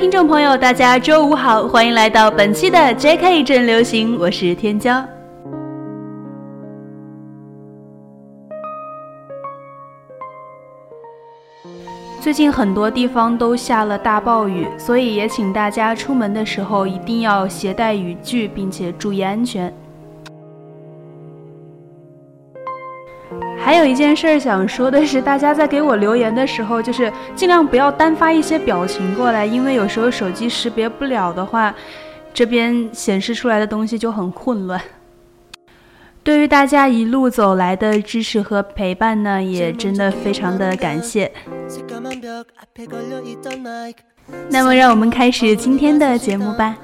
听众朋友，大家周五好，欢迎来到本期的 J.K. 正流行，我是天骄。最近很多地方都下了大暴雨，所以也请大家出门的时候一定要携带雨具，并且注意安全。还有一件事想说的是，大家在给我留言的时候，就是尽量不要单发一些表情过来，因为有时候手机识别不了的话，这边显示出来的东西就很混乱。对于大家一路走来的支持和陪伴呢，也真的非常的感谢。那么，让我们开始今天的节目吧。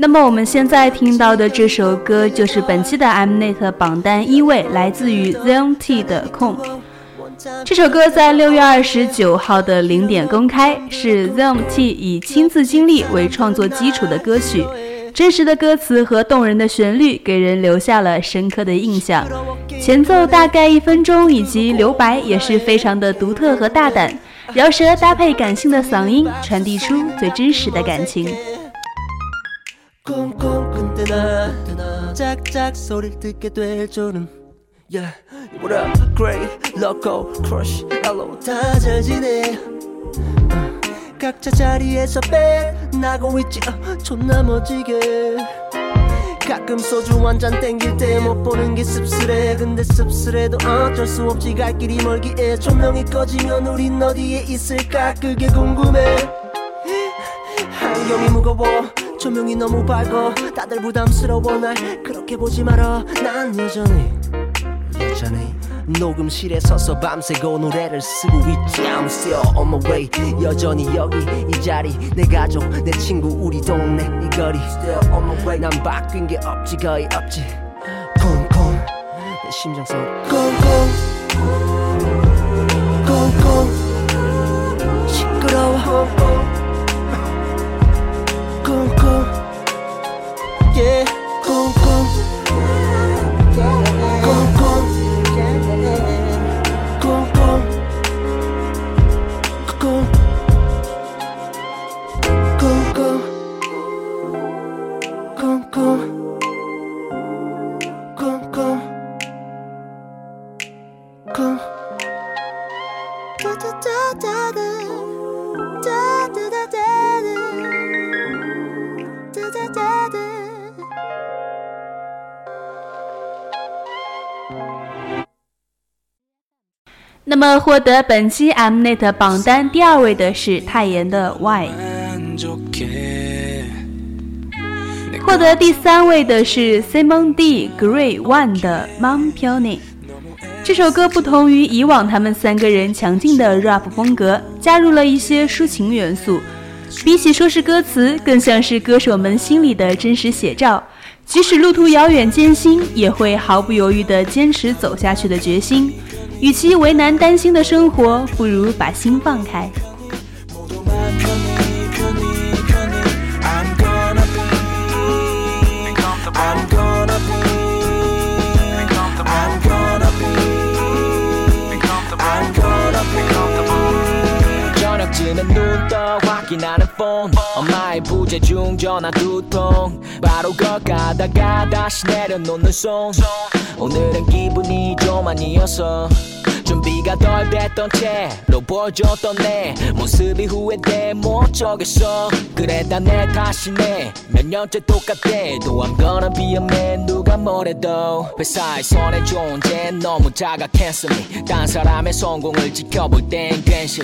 那么，我们现在听到的这首歌就是本期的 Mnet 榜单一位，来自于 ZMT 的《空》。这首歌在六月二十九号的零点公开，是 ZMT 以亲自经历为创作基础的歌曲。真实的歌词和动人的旋律给人留下了深刻的印象，前奏大概一分钟，以及留白也是非常的独特和大胆，饶舌搭配感性的嗓音，传递出最真实的感情。 각자 자리에서 빼나고 있지존나 멋지게 가끔 소주 한 잔 땡길 때 못 보는 게 씁쓸해 근데 씁쓸해도 어쩔 수 없지 갈 길이 멀기에 조명이 꺼지면 우린 어디에 있을까 그게 궁금해 안경이 무거워 조명이 너무 밝아 다들 부담스러워 날 그렇게 보지 마라 난 여전히 여전히 녹음실에 서서 밤새고 노래를 쓰고 있지. I'm still on my way. 여전히 여기 이 자리. 내 가족 내 친구 우리 동네. 이 거리. Still on my way. 난 바뀐 게 없지 거의 없지. 콩콩. 내 심장 소리 콩콩. 콩콩. 시끄러워 那么，获得本期 Mnet 榜单第二位的是泰妍的 Why，获得第三位的是 Simon D Gray One 的 Mom Pony。这首歌不同于以往他们三个人强劲的 rap 风格，加入了一些抒情元素。比起说是歌词，更像是歌手们心里的真实写照。即使路途遥远艰辛，也会毫不犹豫地坚持走下去的决心。与其为难担心的生活，不如把心放开。 확인하는 폰 엄마의 부재중 전화 두통. 바로 걸가다가 다시 내려놓는 손 오늘은 기분이 좀 아니어서 준비가 덜 됐던 채로 보여줬던 내 모습이 후회돼 못 적겠어. 그래 다내 탓이네. 몇 년째 똑같대 또 I'm gonna be a man 누가 뭐래도. 회사의 손에 존재 너무 자각했으니 딴 사람의 성공을 지켜볼 땐 괜시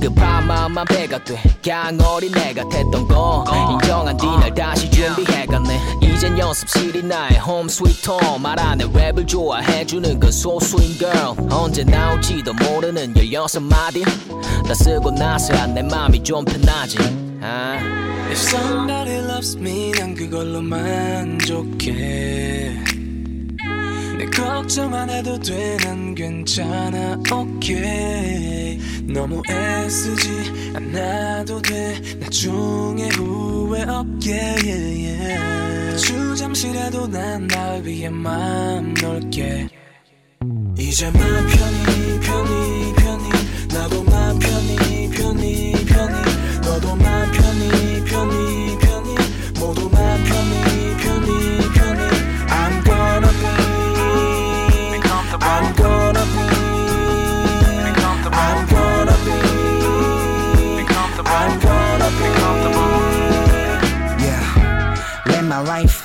급한 마음만 배가 돼. 그냥 어린애 같았던 거. 인정한 뒤날 다시 준비해갔네. 이젠 연습실이 나의 홈 스위트 홈 말안해 랩을 좋아해주는 그 소수인 girl. 언제나 나올지도 모르는 열여섯 마디. 다 쓰고 나서야 내 맘이 좀 편하지. 아. If somebody loves me 난 그걸로 만족해 내 걱정 안 해도 돼난 괜찮아 okay 너무 애쓰지 않아도 돼. 나중에 후회 없게 yeah, yeah. 아주 잠시라도 난 날 위해 넓게. 이제 맘 편히 편히 편히 나도 맘 편히 편히 편히 너도 맘 편히 편히 편히 모두 맘 편히 편히 편히 I'm gonna be I'm gonna be I'm gonna be I'm gonna be Yeah live my life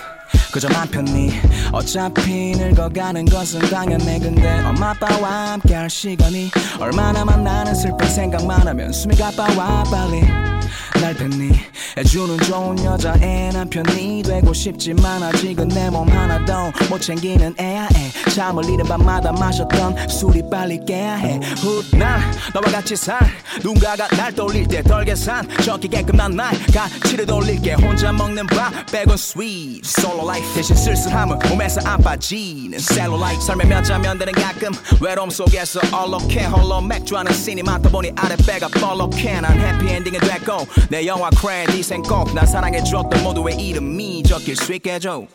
그저 맘 편히 어차피 늙어가는 것은 당연해. 근데 엄마 아빠와 함께 할 시간이 얼마나 많나는 슬픈 생각만 하면 숨이 가빠와 빨리 날 팬니? 해주는 좋은 여자 애 남편이 되고 싶지만 아직은 내 몸 하나도 못 챙기는 애야 애 잠을 잃은 밤마다 마셨던 술이 빨리 깨야 해. 훗날 너와 같이 살. 누군가가 날 떠올릴 때덜 계산. 적기게끔 난날 가치를 돌릴게. 혼자 먹는 밥 빼곤 sweet. Solo life. 대신 쓸쓸함은 몸에 서안 빠지는 셀룰라이트 삶의 몇 장면들은 가끔 외로움 속에서 얼룩해 홀로 맥주 하는 씬이 많다 보니 아랫배가 뻘럭해. 난 해피엔딩이 됐고 내 영화 크레딧엔 꼭난 사랑해줬던 모두의 이름이 적힐 수 있게 해줘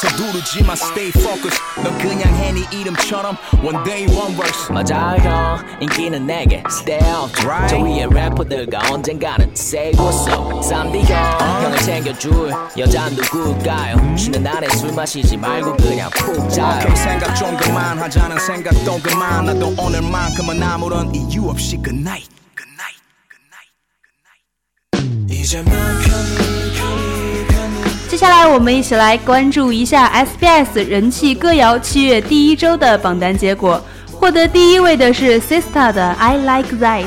서두르지마 stay focused. 넌 그냥 해네 이름처럼 one day one verse 맞아 형. 인기는 내게 stay up Right. 저 위에 래퍼들과 언젠가는 세고서 3D 형 형을 챙겨줄 여자 누굴까요. 쉬는 날에 술 마시지 말고 그냥 푹 자요. 오케이 생각 좀 그만하자는 생각도 그만. 나도 오늘만큼은 아무런 이유 없이 good night good night good night good night. 이제 맘 편히 接下来我们一起来关注一下 SBS 人气歌谣七月第一周的榜单结果。获得第一位的是 Sista 的 I Like That，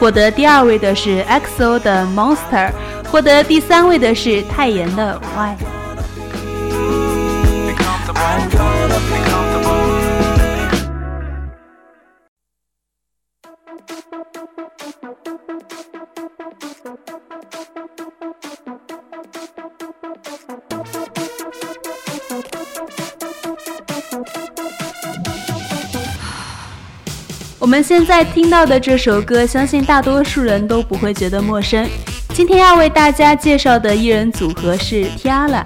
获得第二位的是 EXO 的 Monster，获得第三位的是泰妍的 Why。我们现在听到的这首歌，相信大多数人都不会觉得陌生。今天要为大家介绍的艺人组合是 Tiara。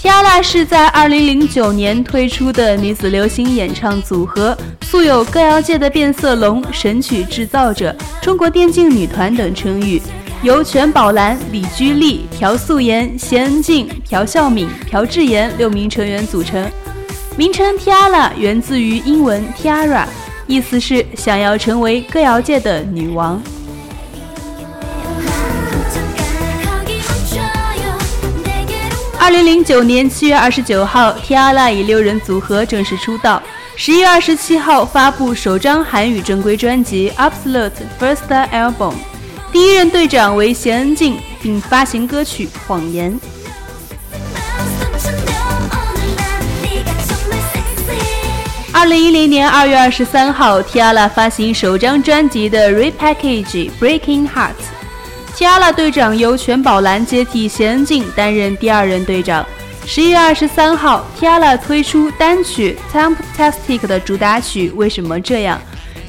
Tiara 是在2009年推出的女子流行演唱组合，素有歌谣界的变色龙、神曲制造者、中国电竞女团等称誉。由全宝兰、李居丽、朴素妍、谢恩静、朴孝敏、朴智妍六名成员组成。名称 Tiara 源自于英文 Tiara，意思是想要成为歌谣界的女王。二零零九年七月二十九号，Tiara 以六人组合正式出道。十一月二十七号发布首张韩语正规专辑《Absolute First Album》，第一任队长为谢恩静，并发行歌曲《谎言》。二零一零年二月二十三号，Tiara 发行首张专辑的 Repackage《Breaking Hearts》。Tiara 队长由全宝兰接替谢恩静担任第二任队长。十一月二十三号，Tiara 推出单曲《Temptastic》的主打曲《为什么这样》。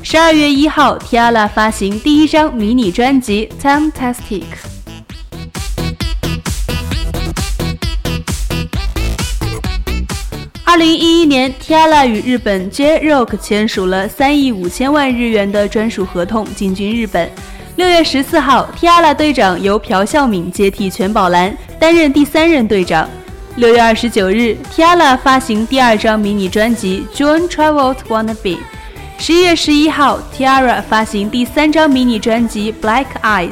十二月一号，Tiara 发行第一张迷你专辑《Temptastic》。二零一一年，Tiara 与日本 J-Rock 签署了三亿五千万日元的专属合同，进军日本。六月十四号，Tiara 队长由朴孝敏接替全宝兰，担任第三任队长。六月二十九日，Tiara 发行第二张迷你专辑《John Travolt Wanna Be》。十一月十一号，Tiara 发行第三张迷你专辑《Black Eyes》。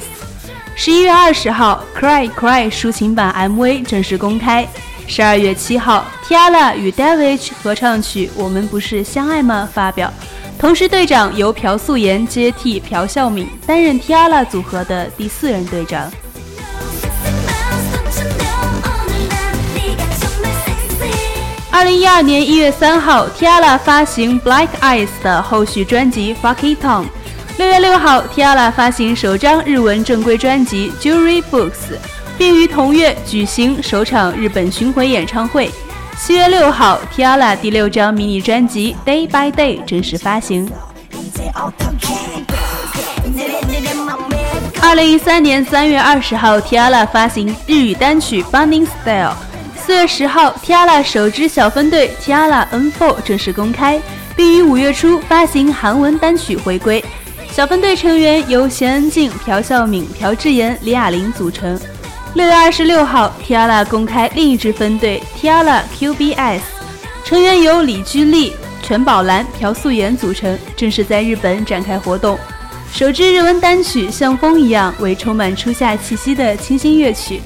十一月二十号，《Cry Cry》抒情版 MV 正式公开。十二月七号，Tiara 与 David 合唱曲《我们不是相爱吗》发表。同时，队长由朴素妍接替朴孝敏，担任 Tiara 组合的第四任队长。二零一二年一月三号，Tiara 发行 Black Eyes 的后续专辑《Fuck It On》。六月六号，Tiara 发行首张日文正规专辑《Jewelry Books》，并于同月举行首场日本巡回演唱会。七月六号，Tiara 第六张迷你专辑《Day by Day》正式发行。二零一三年三月二十号，Tiara 发行日语单曲《Bunning Style》。四月十号，Tiara 首支小分队 Tiara N4 正式公开，并于五月初发行韩文单曲回归。小分队成员由贤恩静、朴孝敏、朴智妍、李雅玲组成。六月二十六号，TIA LA 公开另一支分队 TIA LA QBS，成员由李居丽、全宝兰、朴素妍组成，正式在日本展开活动。首支日文单曲像风一样，为充满初夏气息的清新乐曲。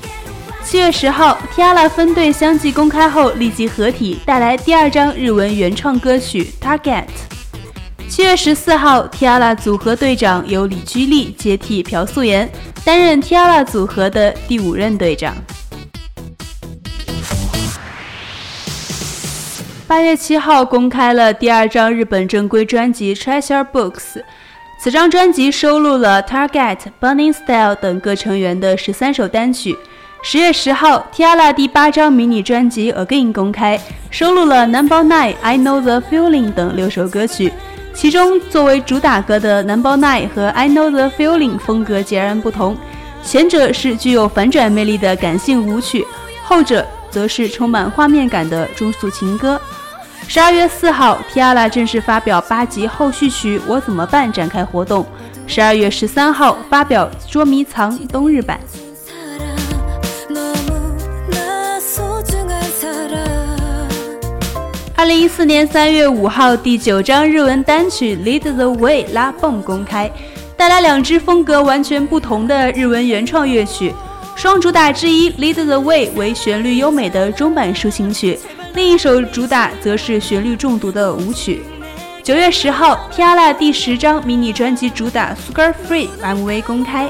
七月十号，TIA LA 分队相继公开后，立即合体带来第二张日文原创歌曲《Target》。七月十四号，Tiara 组合队长由李居丽接替朴素妍，担任 Tiara 组合的第五任队长。八月七号，公开了第二张日本正规专辑《Treasure Books》。此张专辑收录了 Target、Burning Style 等各成员的十三首单曲。十月十号，Tiara 第八张迷你专辑 Again 公开，收录了 Number Nine、I Know the Feeling 等六首歌曲。其中，作为主打歌的 Number Nine 和 I Know the Feeling 风格截然不同，前者是具有反转魅力的感性舞曲，后者则是充满画面感的中速情歌。十二月四号，Tiara 正式发表八集后续曲《我怎么办》展开活动。十二月十三号发表《捉迷藏》冬日版。二零一四年三月五号，第九张日文单曲《Lead the Way》拉蹦公开，带来两支风格完全不同的日文原创乐曲。双主打之一《Lead the Way》为旋律优美的中版抒情曲。另一首主打则是旋律中毒的舞曲。九月十号，Tiara 第十张迷你专辑主打《Sugar Free》MV 公开。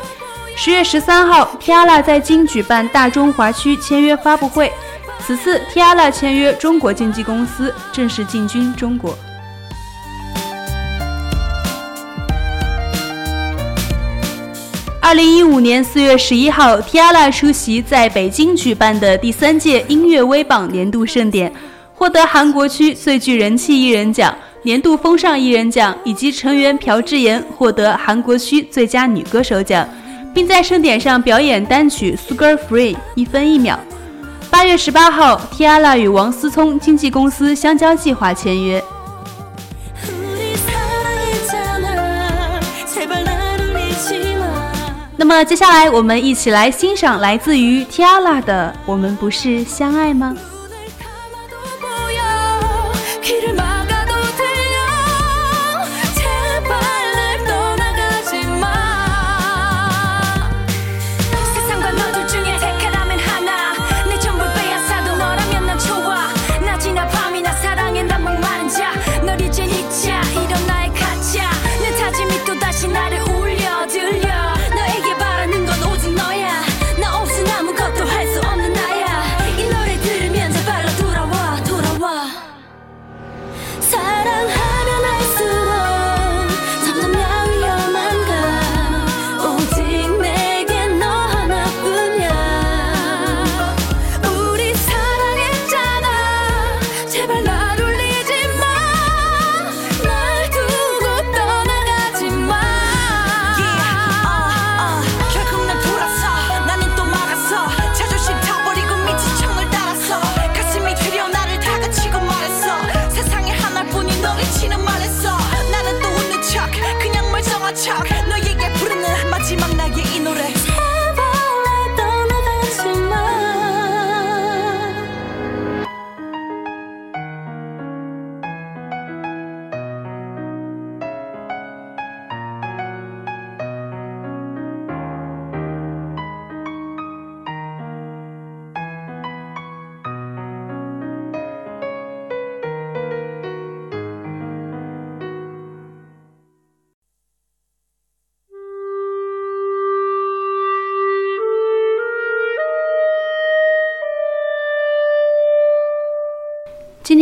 十月十三号，Tiara 在京举办大中华区签约发布会。此次 Tiara 签约中国经纪公司，正式进军中国。二零一五年四月十一号，Tiara 出席在北京举办的第三届音乐微榜年度盛典，获得韩国区最具人气艺人奖、年度风尚艺人奖，以及成员朴智妍获得韩国区最佳女歌手奖，并在盛典上表演单曲《Sugar Free》一分一秒。八月十八号，Tiara 与王思聪经纪公司香蕉计划签约。那么接下来，我们一起来欣赏来自于 Tiara 的《我们不是相爱吗》。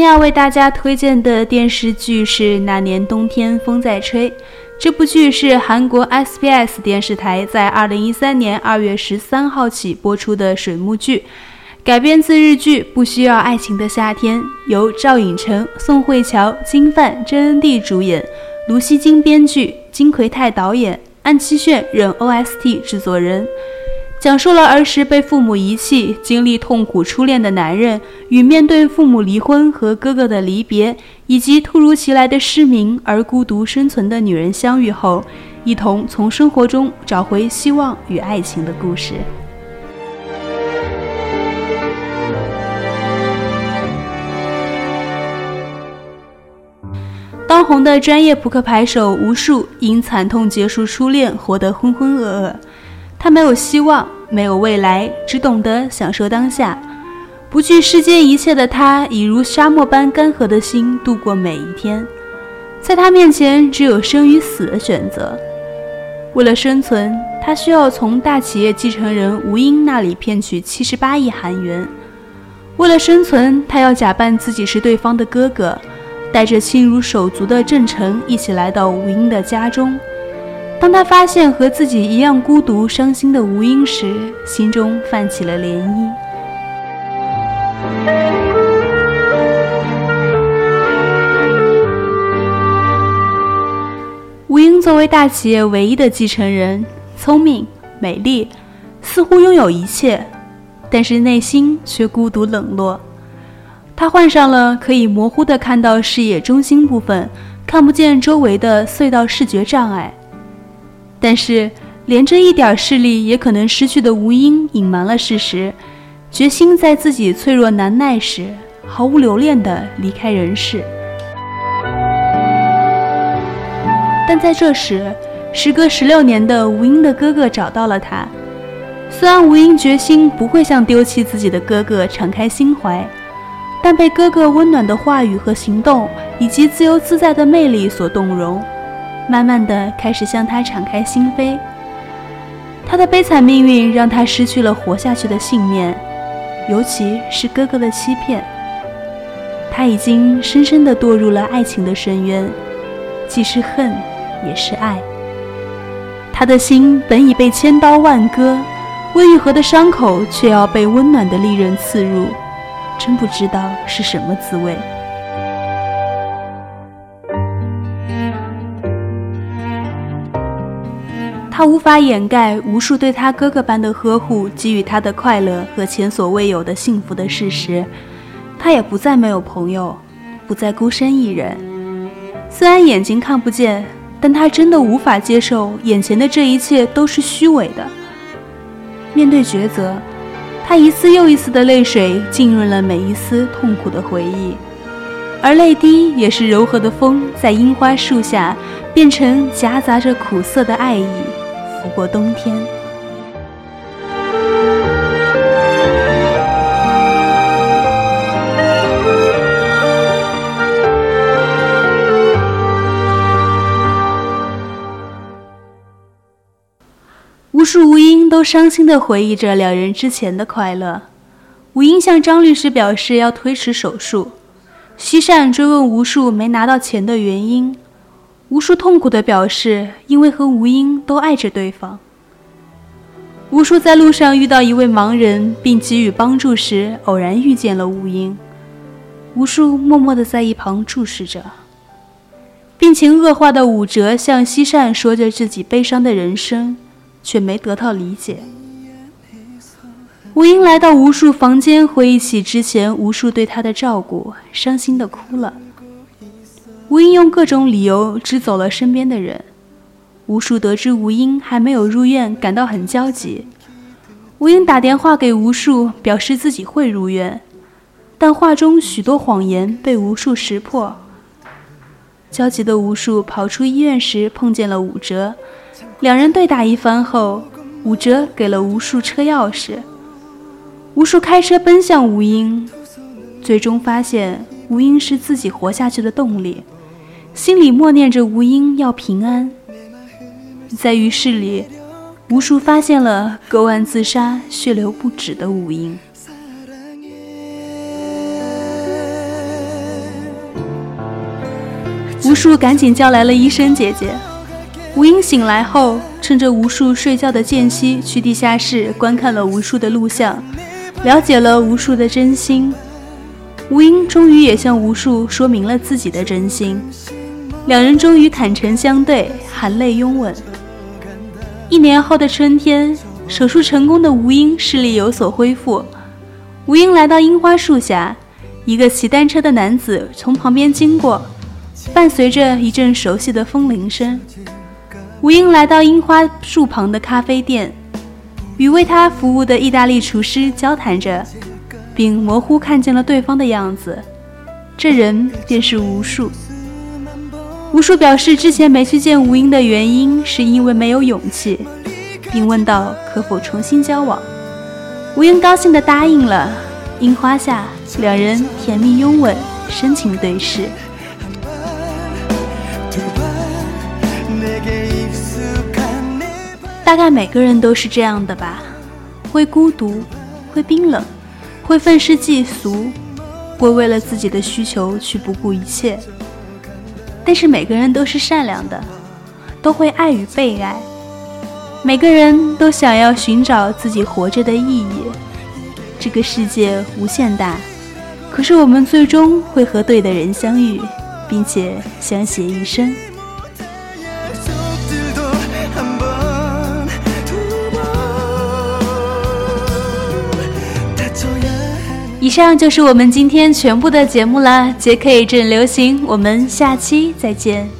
要为大家推荐的电视剧是《那年冬天风在吹》。这部剧是韩国 SBS 电视台在二零一三年二月十三号起播出的水幕剧，改编自日剧《不需要爱情的夏天》，由赵寅成、宋慧乔、金范、真恩地主演，卢锡金编剧，金奎泰导演，安七炫任 OST 制作人，讲述了儿时被父母遗弃、经历痛苦初恋的男人与面对父母离婚和哥哥的离别，以及突如其来的失明而孤独生存的女人相遇后，一同从生活中找回希望与爱情的故事。当红的专业扑克牌手无数因惨痛结束初恋，活得浑浑噩噩。他没有希望，没有未来，只懂得享受当下。不惧世间一切的他，以如沙漠般干涸的心度过每一天。在他面前，只有生与死的选择。为了生存，他需要从大企业继承人吴英那里骗取七十八亿韩元。为了生存，他要假扮自己是对方的哥哥。带着亲如手足的郑成一起来到吴英的家中。当他发现和自己一样孤独伤心的吴英时，心中泛起了涟漪。吴英作为大企业唯一的继承人，聪明、美丽，似乎拥有一切，但是内心却孤独冷落。他患上了可以模糊地看到视野中心部分，看不见周围的隧道视觉障碍。但是，连这一点势力也可能失去的吴英隐瞒了事实，决心在自己脆弱难耐时毫无留恋地离开人世。但在这时，时隔十六年的吴英的哥哥找到了他。虽然吴英决心不会向丢弃自己的哥哥敞开心怀。但被哥哥温暖的话语和行动，以及自由自在的魅力所动容，慢慢的开始向他敞开心扉。他的悲惨命运让他失去了活下去的信念，尤其是哥哥的欺骗。他已经深深的堕入了爱情的深渊，既是恨，也是爱。他的心本已被千刀万割，未愈合的伤口却要被温暖的利刃刺入。真不知道是什么滋味。他无法掩盖无数对他哥哥般的呵护给予他的快乐和前所未有的幸福的事实。他也不再没有朋友，不再孤身一人。虽然眼睛看不见，但他真的无法接受眼前的这一切都是虚伪的。面对抉择。他一次又一次的泪水浸润了每一丝痛苦的回忆，而泪滴也是柔和的风，在樱花树下变成夹杂着苦涩的爱意，拂过冬天。无数吴英都伤心地回忆着两人之前的快乐。吴英向张律师表示要推迟手术，西善追问吴数没拿到钱的原因，吴数痛苦地表示因为和吴英都爱着对方。吴数在路上遇到一位盲人，并给予帮助时，偶然遇见了吴英。吴数默默地在一旁注视着。病情恶化的武哲向西善说着自己悲伤的人生。却没得到理解。吴英来到无数房间，回忆起之前无数对他的照顾，伤心的哭了。吴英用各种理由支走了身边的人。吴数得知吴英还没有入院，感到很焦急。吴英打电话给吴数，表示自己会入院，但话中许多谎言被吴数识破。焦急的吴数跑出医院时，碰见了武哲。两人对打一番后，武哲给了吴数车钥匙。吴数开车奔向吴英，最终发现吴英是自己活下去的动力，心里默念着吴英要平安。在浴室里，吴数发现了割腕自杀、血流不止的吴英。吴数赶紧叫来了医生姐姐。吴英醒来后，趁着无数睡觉的间隙，去地下室观看了无数的录像，了解了无数的真心。吴英终于也向吴数说明了自己的真心，两人终于坦诚相对，含泪拥吻。一年后的春天，手术成功的吴英视力有所恢复。吴英来到樱花树下，一个骑单车的男子从旁边经过，伴随着一阵熟悉的风铃声。吴英来到樱花树旁的咖啡店，与为他服务的意大利厨师交谈着，并模糊看见了对方的样子。这人便是吴树。吴树表示，之前没去见吴英的原因是因为没有勇气，并问道可否重新交往。吴英高兴地答应了。樱花下，两人甜蜜拥吻，深情对视。大概每个人都是这样的吧，会孤独，会冰冷，会愤世嫉俗，会为了自己的需求去不顾一切。但是每个人都是善良的，都会爱与被爱。每个人都想要寻找自己活着的意义。这个世界无限大，可是我们最终会和对的人相遇，并且相携一生。以上就是我们今天全部的节目了，JK 正流行，我们下期再见。